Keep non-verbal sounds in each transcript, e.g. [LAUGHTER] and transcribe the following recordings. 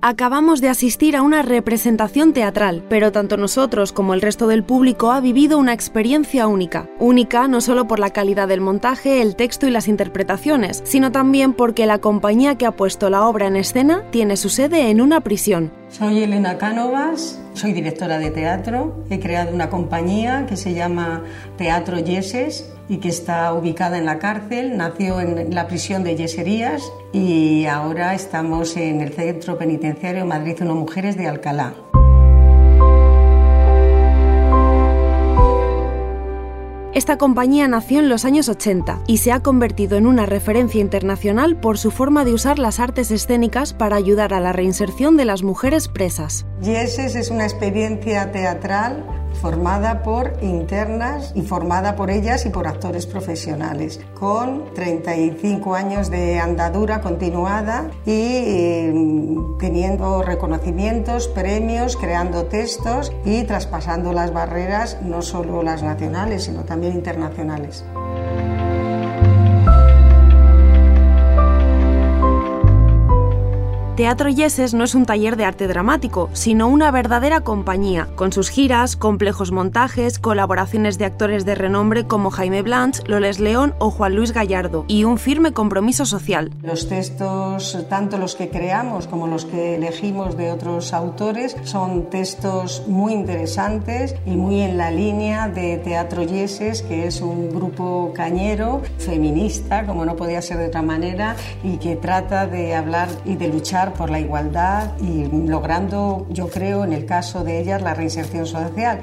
Acabamos de asistir a una representación teatral, pero tanto nosotros como el resto del público ha vivido una experiencia única. Única no solo por la calidad del montaje, el texto y las interpretaciones, sino también porque la compañía que ha puesto la obra en escena tiene su sede en una prisión. Soy Elena Cánovas, soy directora de teatro. He creado una compañía que se llama Teatro Yeses y que está ubicada en la cárcel. Nació en la prisión de Yeserías y ahora estamos en el Centro Penitenciario Madrid 1 Mujeres de Alcalá. Esta compañía nació en los años 80 y se ha convertido en una referencia internacional por su forma de usar las artes escénicas para ayudar a la reinserción de las mujeres presas. Yeses es una experiencia teatral formada por internas y formada por ellas y por actores profesionales, con 35 años de andadura continuada y eh, teniendo reconocimientos, premios, creando textos y traspasando las barreras, no solo las nacionales, sino también internacionales. Teatro Yeses no es un taller de arte dramático, sino una verdadera compañía, con sus giras, complejos montajes, colaboraciones de actores de renombre como Jaime Blanch, Loles León o Juan Luis Gallardo, y un firme compromiso social. Los textos, tanto los que creamos como los que elegimos de otros autores, son textos muy interesantes y muy en la línea de Teatro Yeses, que es un grupo cañero, feminista, como no podía ser de otra manera, y que trata de hablar y de luchar por la igualdad y logrando, yo creo, en el caso de ellas, la reinserción social.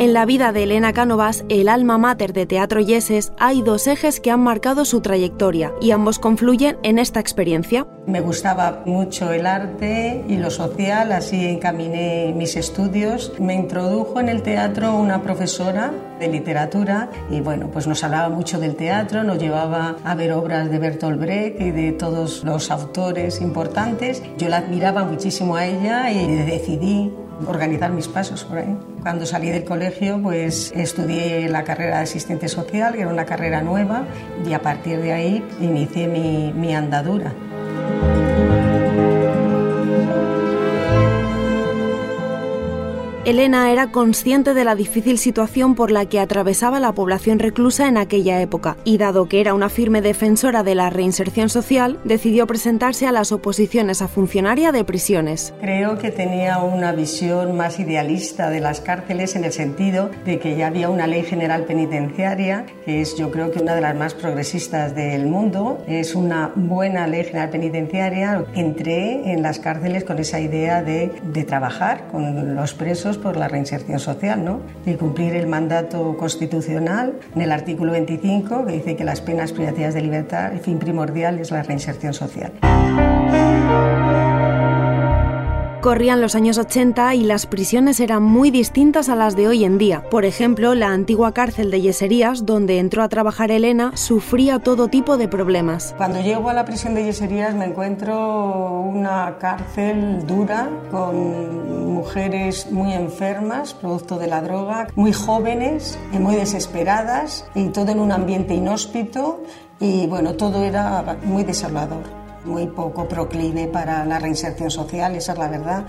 En la vida de Elena Cánovas, el alma mater de Teatro Yeses, hay dos ejes que han marcado su trayectoria y ambos confluyen en esta experiencia. Me gustaba mucho el arte y lo social, así encaminé mis estudios. Me introdujo en el teatro una profesora de literatura y bueno, pues nos hablaba mucho del teatro, nos llevaba a ver obras de Bertolt Brecht y de todos los autores importantes. Yo la admiraba muchísimo a ella y decidí organizar mis pasos por ahí. Cuando salí del colegio, pues estudié la carrera de asistente social, que era una carrera nueva, y a partir de ahí inicié mi, mi andadura. Elena era consciente de la difícil situación por la que atravesaba la población reclusa en aquella época y dado que era una firme defensora de la reinserción social, decidió presentarse a las oposiciones a funcionaria de prisiones. Creo que tenía una visión más idealista de las cárceles en el sentido de que ya había una ley general penitenciaria, que es yo creo que una de las más progresistas del mundo, es una buena ley general penitenciaria. Entré en las cárceles con esa idea de, de trabajar con los presos por la reinserción social ¿no? y cumplir el mandato constitucional en el artículo 25 que dice que las penas privativas de libertad, el fin primordial es la reinserción social. Corrían los años 80 y las prisiones eran muy distintas a las de hoy en día. Por ejemplo, la antigua cárcel de Yeserías, donde entró a trabajar Elena, sufría todo tipo de problemas. Cuando llego a la prisión de Yeserías me encuentro una cárcel dura con mujeres muy enfermas, producto de la droga, muy jóvenes y muy desesperadas y todo en un ambiente inhóspito y bueno, todo era muy desolador muy poco proclive para la reinserción social, esa es la verdad.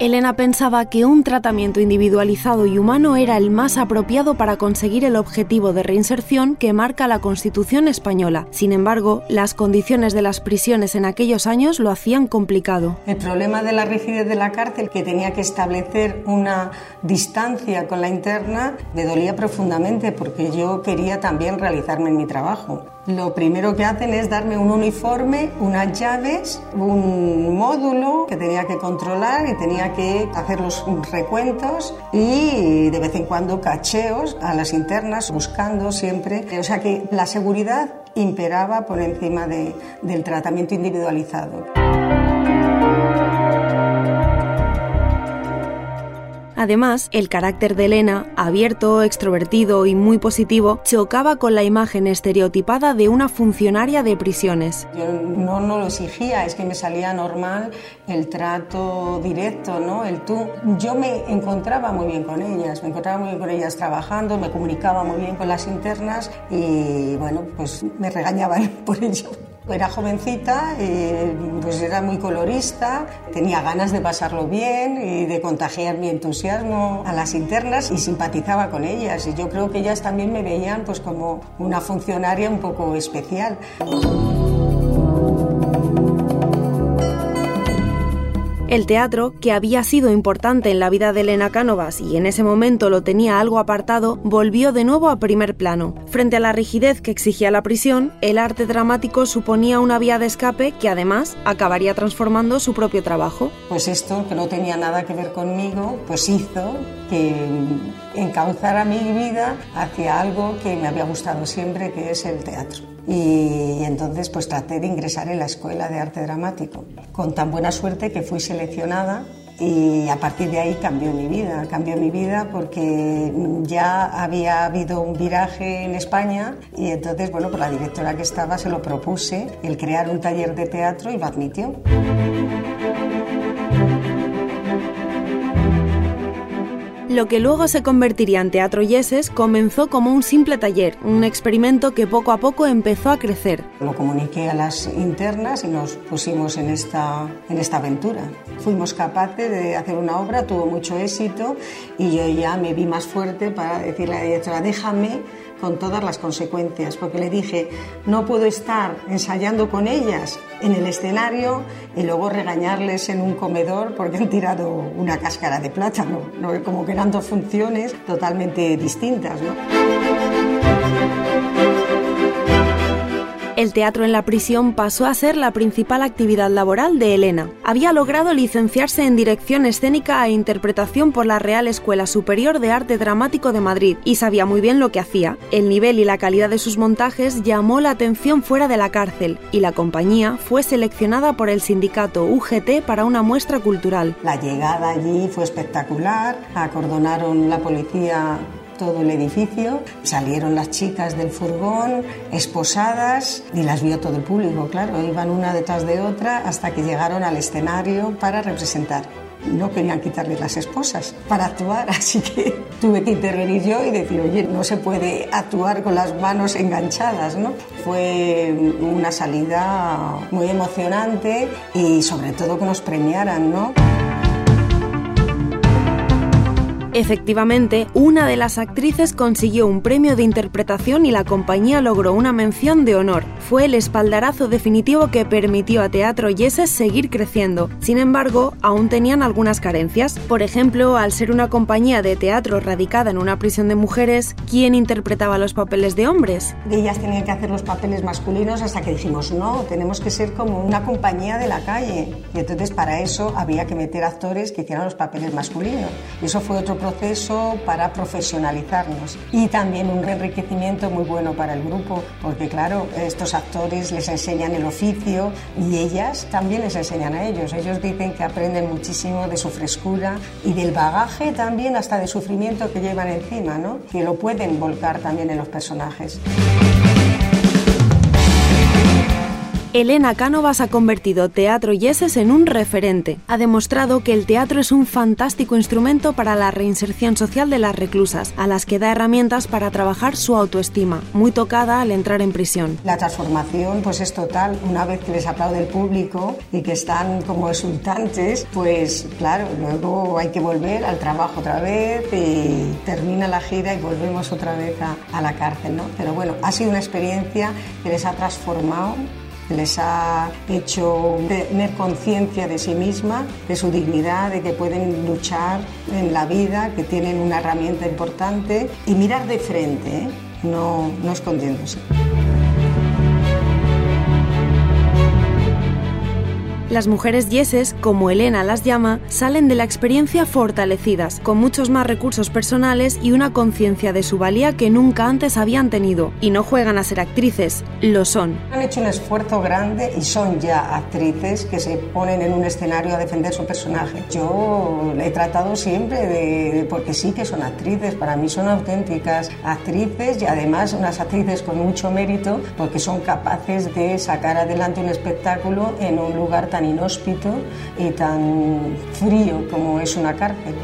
Elena pensaba que un tratamiento individualizado y humano era el más apropiado para conseguir el objetivo de reinserción que marca la Constitución española. Sin embargo, las condiciones de las prisiones en aquellos años lo hacían complicado. El problema de la rigidez de la cárcel, que tenía que establecer una distancia con la interna, me dolía profundamente porque yo quería también realizarme en mi trabajo lo primero que hacen es darme un uniforme, unas llaves, un módulo que tenía que controlar y tenía que hacer los recuentos y de vez en cuando cacheos a las internas, buscando siempre. O sea que la seguridad imperaba por encima del tratamiento individualizado. Además, el carácter de Elena, abierto, extrovertido y muy positivo, chocaba con la imagen estereotipada de una funcionaria de prisiones. Yo no, no lo exigía, es que me salía normal el trato directo, ¿no? El tú. Yo me encontraba muy bien con ellas, me encontraba muy bien con ellas trabajando, me comunicaba muy bien con las internas y bueno, pues me regañaban [LAUGHS] por ello. Era jovencita, pues era muy colorista, tenía ganas de pasarlo bien y de contagiar mi entusiasmo a las internas y simpatizaba con ellas. Y yo creo que ellas también me veían pues como una funcionaria un poco especial. El teatro, que había sido importante en la vida de Elena Cánovas y en ese momento lo tenía algo apartado, volvió de nuevo a primer plano. Frente a la rigidez que exigía la prisión, el arte dramático suponía una vía de escape que además acabaría transformando su propio trabajo. Pues esto, que no tenía nada que ver conmigo, pues hizo que encauzara mi vida hacia algo que me había gustado siempre, que es el teatro y entonces pues traté de ingresar en la Escuela de Arte Dramático, con tan buena suerte que fui seleccionada y a partir de ahí cambió mi vida, cambió mi vida porque ya había habido un viraje en España y entonces, bueno, por la directora que estaba se lo propuse el crear un taller de teatro y lo admitió. Lo que luego se convertiría en Teatro Yeses comenzó como un simple taller, un experimento que poco a poco empezó a crecer. Lo comuniqué a las internas y nos pusimos en esta, en esta aventura. Fuimos capaces de hacer una obra, tuvo mucho éxito y yo ya me vi más fuerte para decirle a la directora, déjame con todas las consecuencias, porque le dije, no puedo estar ensayando con ellas en el escenario y luego regañarles en un comedor porque han tirado una cáscara de plátano, ¿no? como que eran dos funciones totalmente distintas. ¿no? El teatro en la prisión pasó a ser la principal actividad laboral de Elena. Había logrado licenciarse en dirección escénica e interpretación por la Real Escuela Superior de Arte Dramático de Madrid y sabía muy bien lo que hacía. El nivel y la calidad de sus montajes llamó la atención fuera de la cárcel y la compañía fue seleccionada por el sindicato UGT para una muestra cultural. La llegada allí fue espectacular, acordonaron la policía todo el edificio. Salieron las chicas del furgón, esposadas, y las vio todo el público, claro. Iban una detrás de otra hasta que llegaron al escenario para representar. No querían quitarle las esposas para actuar, [LAUGHS] así que tuve que intervenir yo y decir, oye, no se puede actuar con las manos enganchadas, ¿no? Fue una salida muy emocionante y sobre todo que nos premiaran, ¿no? Efectivamente, una de las actrices consiguió un premio de interpretación y la compañía logró una mención de honor. Fue el espaldarazo definitivo que permitió a Teatro Yeses seguir creciendo. Sin embargo, aún tenían algunas carencias. Por ejemplo, al ser una compañía de teatro radicada en una prisión de mujeres, ¿quién interpretaba los papeles de hombres? Ellas tenían que hacer los papeles masculinos hasta que dijimos, no, tenemos que ser como una compañía de la calle. Y entonces para eso había que meter actores que hicieran los papeles masculinos. Y eso fue otro proceso para profesionalizarnos y también un enriquecimiento muy bueno para el grupo, porque claro, estos actores les enseñan el oficio y ellas también les enseñan a ellos. Ellos dicen que aprenden muchísimo de su frescura y del bagaje también hasta de sufrimiento que llevan encima, ¿no? que lo pueden volcar también en los personajes. Elena Cánovas ha convertido Teatro Yeses en un referente. Ha demostrado que el teatro es un fantástico instrumento para la reinserción social de las reclusas, a las que da herramientas para trabajar su autoestima, muy tocada al entrar en prisión. La transformación pues es total. Una vez que les aplaude el público y que están como exultantes, pues claro, luego hay que volver al trabajo otra vez y termina la gira y volvemos otra vez a, a la cárcel, ¿no? Pero bueno, ha sido una experiencia que les ha transformado les ha hecho tener conciencia de sí misma, de su dignidad, de que pueden luchar en la vida, que tienen una herramienta importante y mirar de frente, ¿eh? no, no escondiéndose. Las mujeres yeses, como Elena las llama, salen de la experiencia fortalecidas, con muchos más recursos personales y una conciencia de su valía que nunca antes habían tenido. Y no juegan a ser actrices, lo son. Han hecho un esfuerzo grande y son ya actrices que se ponen en un escenario a defender su personaje. Yo he tratado siempre de, porque sí que son actrices, para mí son auténticas actrices y además unas actrices con mucho mérito porque son capaces de sacar adelante un espectáculo en un lugar tan tan inhóspito y tan frío como es una cárcel.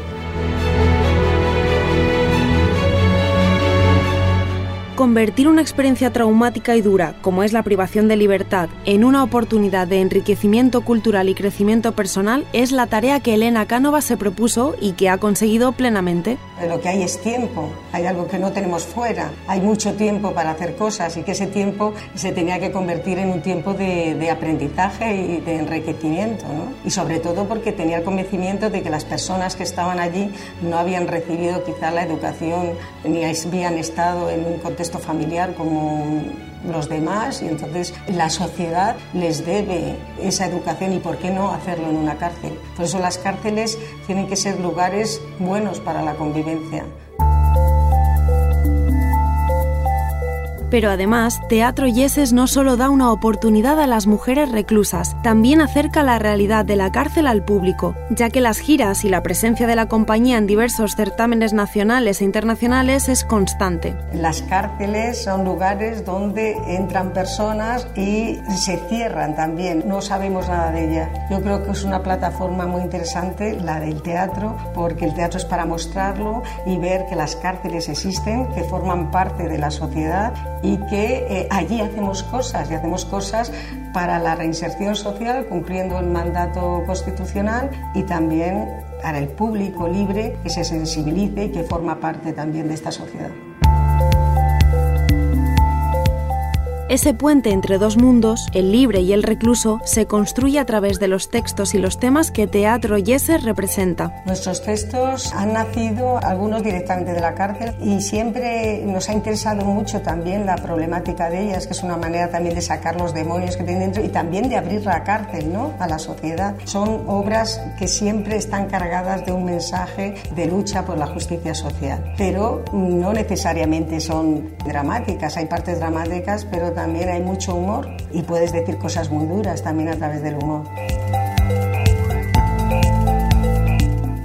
Convertir una experiencia traumática y dura, como es la privación de libertad, en una oportunidad de enriquecimiento cultural y crecimiento personal es la tarea que Elena Cánova se propuso y que ha conseguido plenamente. Lo que hay es tiempo, hay algo que no tenemos fuera, hay mucho tiempo para hacer cosas y que ese tiempo se tenía que convertir en un tiempo de, aprendizaje y de enriquecimiento. ¿no? Y sobre todo porque tenía el convencimiento de que las personas que estaban allí no habían recibido quizá la educación ni habían estado en un contexto familiar como los demás y entonces la sociedad les debe esa educación y por qué no hacerlo en una cárcel. Por eso las cárceles tienen que ser lugares buenos para la convivencia. Pero además, Teatro Yeses no solo da una oportunidad a las mujeres reclusas, también acerca la realidad de la cárcel al público, ya que las giras y la presencia de la compañía en diversos certámenes nacionales e internacionales es constante. Las cárceles son lugares donde entran personas y se cierran también, no sabemos nada de ellas. Yo creo que es una plataforma muy interesante la del teatro, porque el teatro es para mostrarlo y ver que las cárceles existen, que forman parte de la sociedad y que eh, allí hacemos cosas y hacemos cosas para la reinserción social cumpliendo el mandato constitucional y también para el público libre que se sensibilice y que forma parte también de esta sociedad. Ese puente entre dos mundos, el libre y el recluso, se construye a través de los textos y los temas que Teatro Yeser representa. Nuestros textos han nacido, algunos directamente de la cárcel, y siempre nos ha interesado mucho también la problemática de ellas, que es una manera también de sacar los demonios que tienen dentro y también de abrir la cárcel ¿no? a la sociedad. Son obras que siempre están cargadas de un mensaje de lucha por la justicia social, pero no necesariamente son dramáticas, hay partes dramáticas, pero también hay mucho humor y puedes decir cosas muy duras también a través del humor.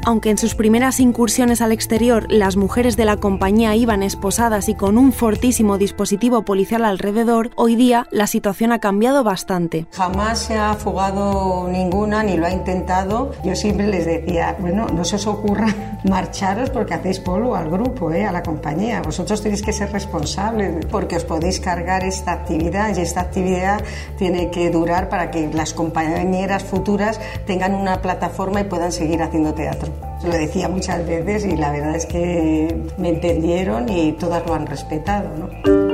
Aunque en sus primeras incursiones al exterior las mujeres de la compañía iban esposadas y con un fortísimo dispositivo policial alrededor, hoy día la situación ha cambiado bastante. Jamás se ha fugado ninguna ni lo ha intentado. Yo siempre les decía, bueno, no se os ocurra [LAUGHS] marcharos porque hacéis polvo al grupo, ¿eh? a la compañía. Vosotros tenéis que ser responsables porque os podéis cargar esta actividad y esta actividad tiene que durar para que las compañeras futuras tengan una plataforma y puedan seguir haciendo teatro. Lo decía muchas veces y la verdad es que me entendieron y todas lo han respetado. ¿no?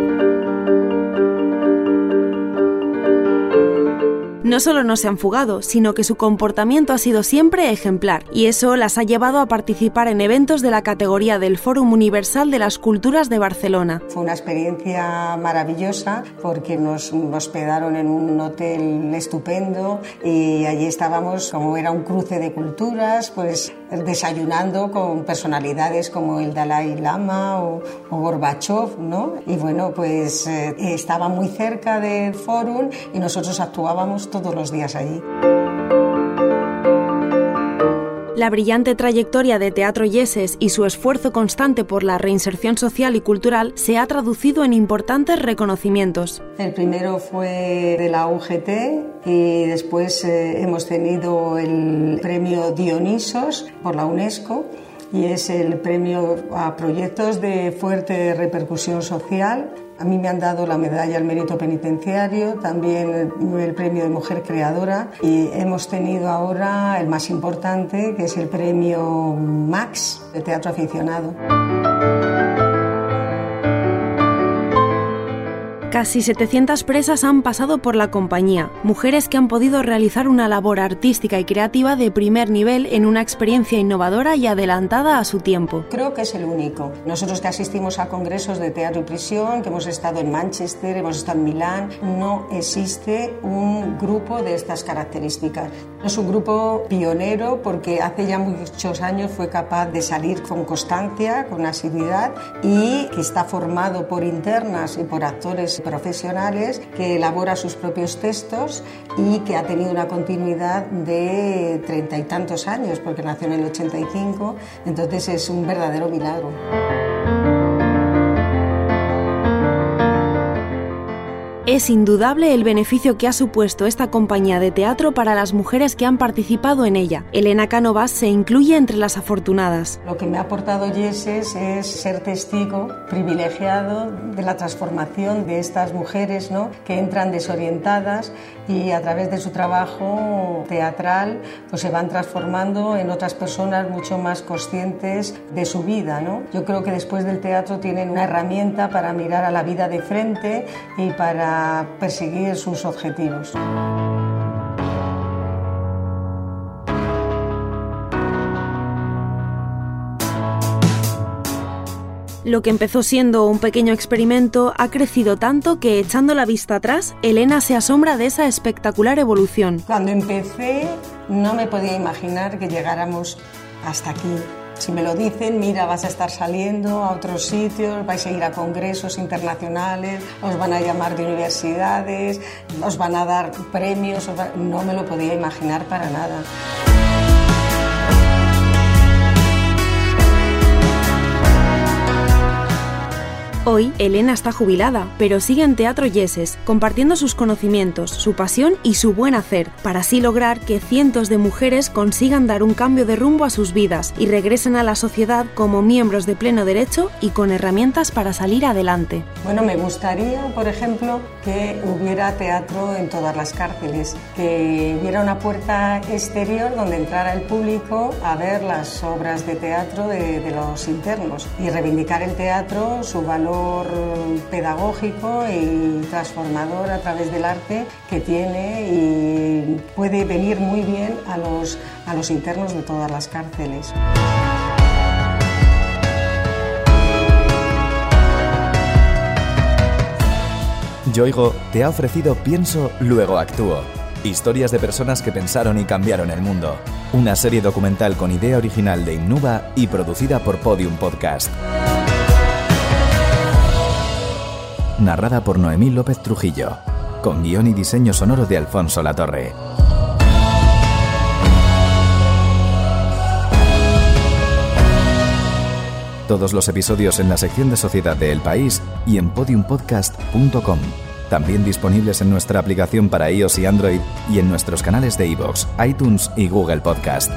No solo no se han fugado, sino que su comportamiento ha sido siempre ejemplar, y eso las ha llevado a participar en eventos de la categoría del Fórum Universal de las Culturas de Barcelona. Fue una experiencia maravillosa porque nos hospedaron en un hotel estupendo y allí estábamos, como era un cruce de culturas, pues desayunando con personalidades como el Dalai Lama o, Gorbachev, ¿no? Y bueno, pues eh, estaba muy cerca del fórum y nosotros actuábamos todos los días allí. La brillante trayectoria de Teatro Yeses y su esfuerzo constante por la reinserción social y cultural se ha traducido en importantes reconocimientos. El primero fue de la UGT y después eh, hemos tenido el premio Dionisos por la UNESCO y es el premio a proyectos de fuerte repercusión social a mí me han dado la medalla al mérito penitenciario, también el premio de mujer creadora y hemos tenido ahora el más importante, que es el premio Max de teatro aficionado. Casi 700 presas han pasado por la compañía, mujeres que han podido realizar una labor artística y creativa de primer nivel en una experiencia innovadora y adelantada a su tiempo. Creo que es el único. Nosotros que asistimos a congresos de teatro y prisión, que hemos estado en Manchester, hemos estado en Milán, no existe un grupo de estas características. Es un grupo pionero porque hace ya muchos años fue capaz de salir con constancia, con asiduidad y que está formado por internas y por actores profesionales, que elabora sus propios textos y que ha tenido una continuidad de treinta y tantos años, porque nació en el 85, entonces es un verdadero milagro. Es indudable el beneficio que ha supuesto esta compañía de teatro para las mujeres que han participado en ella. Elena Cánovas se incluye entre las afortunadas. Lo que me ha aportado Yeses es ser testigo privilegiado de la transformación de estas mujeres ¿no? que entran desorientadas y a través de su trabajo teatral pues se van transformando en otras personas mucho más conscientes de su vida. ¿no? Yo creo que después del teatro tienen una herramienta para mirar a la vida de frente y para perseguir sus objetivos. Lo que empezó siendo un pequeño experimento ha crecido tanto que echando la vista atrás, Elena se asombra de esa espectacular evolución. Cuando empecé no me podía imaginar que llegáramos hasta aquí. Si me lo dicen, mira, vas a estar saliendo a otros sitios, vais a ir a congresos internacionales, os van a llamar de universidades, os van a dar premios, no me lo podía imaginar para nada. Hoy, Elena está jubilada, pero sigue en Teatro Yeses, compartiendo sus conocimientos, su pasión y su buen hacer, para así lograr que cientos de mujeres consigan dar un cambio de rumbo a sus vidas y regresen a la sociedad como miembros de pleno derecho y con herramientas para salir adelante. Bueno, me gustaría, por ejemplo, que hubiera teatro en todas las cárceles, que hubiera una puerta exterior donde entrara el público a ver las obras de teatro de, de los internos y reivindicar el teatro, su pedagógico y transformador a través del arte que tiene y puede venir muy bien a los, a los internos de todas las cárceles. Yoigo te ha ofrecido Pienso, luego actúo. Historias de personas que pensaron y cambiaron el mundo. Una serie documental con idea original de Innuba y producida por Podium Podcast narrada por Noemí López Trujillo, con guion y diseño sonoro de Alfonso Latorre. Todos los episodios en la sección de Sociedad de El País y en podiumpodcast.com. También disponibles en nuestra aplicación para iOS y Android y en nuestros canales de iVoox, iTunes y Google Podcast.